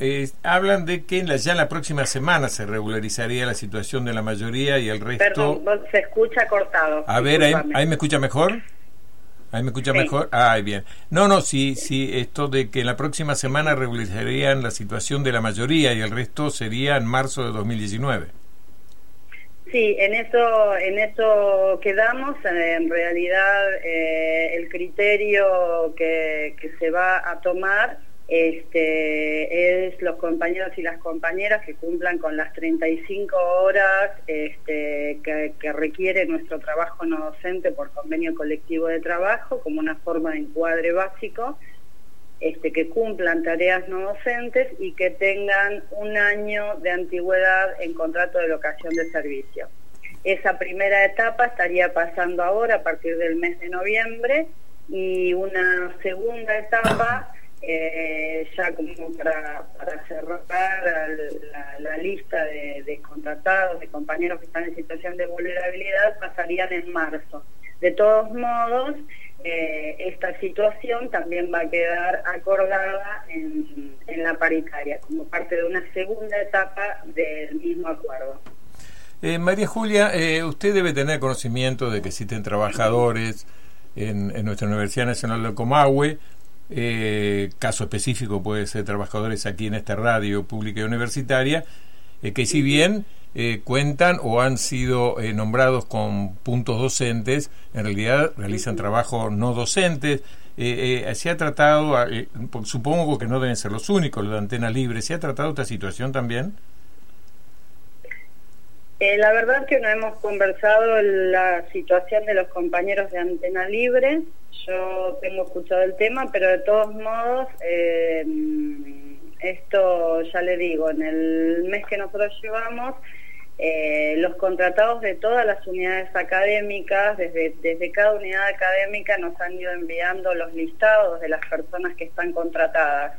eh, hablan de que ya en la próxima semana se regularizaría la situación de la mayoría y el resto... Perdón, se escucha cortado. A ver, ¿ahí, me escucha mejor? ¿Ahí me escucha mejor? Ah, bien. No, no, sí, sí, esto de que en la próxima semana regularizarían la situación de la mayoría y el resto sería en marzo de 2019. Sí, en eso, en eso quedamos. En realidad, eh, el criterio que, que se va a tomar este, es los compañeros y las compañeras que cumplan con las 35 horas este, que, requiere nuestro trabajo no docente por convenio colectivo de trabajo como una forma de encuadre básico, este, que cumplan tareas no docentes y que tengan un año de antigüedad en contrato de locación de servicio. Esa primera etapa estaría pasando ahora a partir del mes de noviembre y una segunda etapa eh, ya como para, cerrar la, lista de, contratados, de compañeros que están en situación de vulnerabilidad, pasarían en marzo. De todos modos, eh, esta situación también va a quedar acordada en, la paritaria, como parte de una segunda etapa del mismo acuerdo. Eh, María Julia, usted debe tener conocimiento de que existen trabajadores en, en nuestra Universidad Nacional de Comahue eh, caso específico puede ser trabajadores aquí en esta radio pública y universitaria, eh, que si bien eh, cuentan o han sido eh, nombrados con puntos docentes, en realidad realizan trabajo no docentes. se ha tratado, supongo que no deben ser los únicos, los de Antena Libre, ¿se ha tratado esta situación también? La verdad que no hemos conversado la situación de los compañeros de Antena Libre. Yo tengo escuchado el tema, pero de todos modos, eh, esto ya le digo, en el mes que nosotros llevamos, eh, los contratados de todas las unidades académicas, desde, desde cada unidad académica nos han ido enviando los listados de las personas que están contratadas.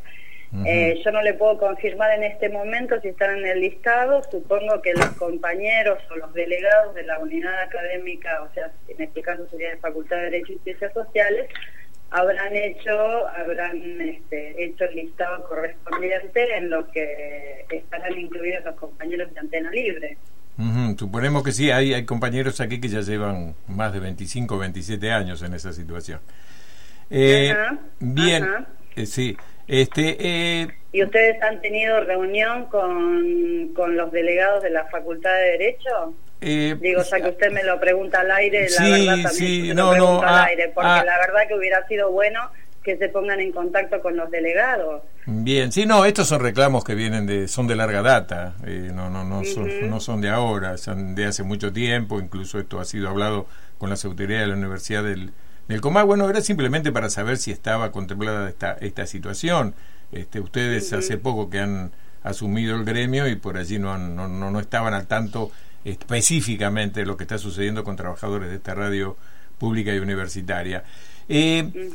Eh, yo no le puedo confirmar en este momento si están en el listado, supongo que los compañeros o los delegados de la unidad académica, o sea, en este caso sería de Facultad de Derecho y Ciencias Sociales, habrán hecho, habrán este, hecho el listado correspondiente en lo que estarán incluidos los compañeros de Antena Libre. Suponemos que sí, hay, hay compañeros aquí que ya llevan más de 25 o 27 años en esa situación. Eh, bien, eh, sí. Este, eh, ¿Y ustedes han tenido reunión con, con los delegados de la Facultad de Derecho? Eh, Digo, ya que usted me lo pregunta al aire, la verdad también sí, me no, no, al ah, aire, porque ah. la verdad que hubiera sido bueno que se pongan en contacto con los delegados. Bien, sí, no, estos son reclamos que vienen de, son de larga data, eh, no, no, no, son, no son de ahora, son de hace mucho tiempo, incluso esto ha sido hablado con las autoridades de la Universidad del, el Comá, bueno, era simplemente para saber si estaba contemplada esta, esta situación. Este, ustedes hace poco que han asumido el gremio y por allí no, no, no, estaban al tanto específicamente de lo que está sucediendo con trabajadores de esta radio pública y universitaria. Eh,